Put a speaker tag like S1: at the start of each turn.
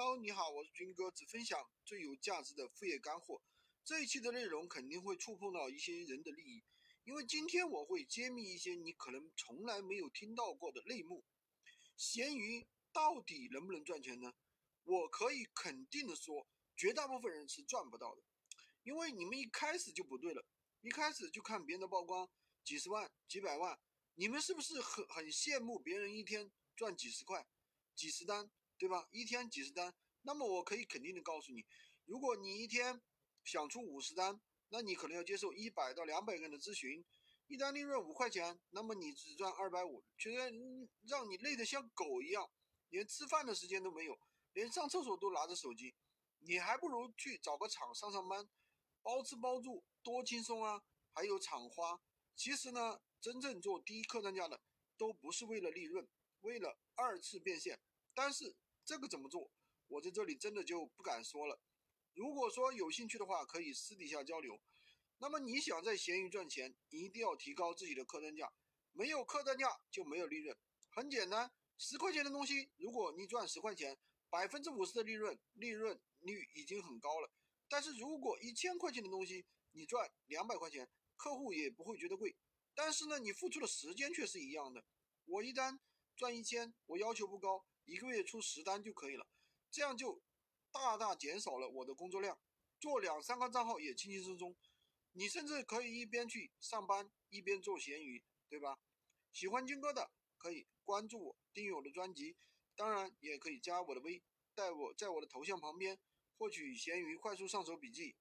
S1: Hello，你好，我是军哥，只分享最有价值的副业干货。这一期的内容肯定会触碰到一些人的利益，因为今天我会揭秘一些你可能从来没有听到过的内幕。闲鱼到底能不能赚钱呢？我可以肯定的说，绝大部分人是赚不到的，因为你们一开始就不对了，一开始就看别人的曝光，几十万、几百万，你们是不是很很羡慕别人一天赚几十块、几十单？对吧？一天几十单，那么我可以肯定的告诉你，如果你一天想出五十单，那你可能要接受一百到两百个人的咨询，一单利润五块钱，那么你只赚二百五，觉得让你累得像狗一样，连吃饭的时间都没有，连上厕所都拿着手机，你还不如去找个厂上上班，包吃包住，多轻松啊！还有厂花。其实呢，真正做低客单价的，都不是为了利润，为了二次变现，但是。这个怎么做？我在这里真的就不敢说了。如果说有兴趣的话，可以私底下交流。那么你想在闲鱼赚钱，一定要提高自己的客单价。没有客单价就没有利润。很简单，十块钱的东西，如果你赚十块钱，百分之五十的利润，利润率已经很高了。但是如果一千块钱的东西，你赚两百块钱，客户也不会觉得贵。但是呢，你付出的时间却是一样的。我一单赚一千，我要求不高。一个月出十单就可以了，这样就大大减少了我的工作量，做两三个账号也轻轻松松。你甚至可以一边去上班一边做闲鱼，对吧？喜欢军哥的可以关注我，订阅我的专辑，当然也可以加我的微，带我在我的头像旁边获取闲鱼快速上手笔记。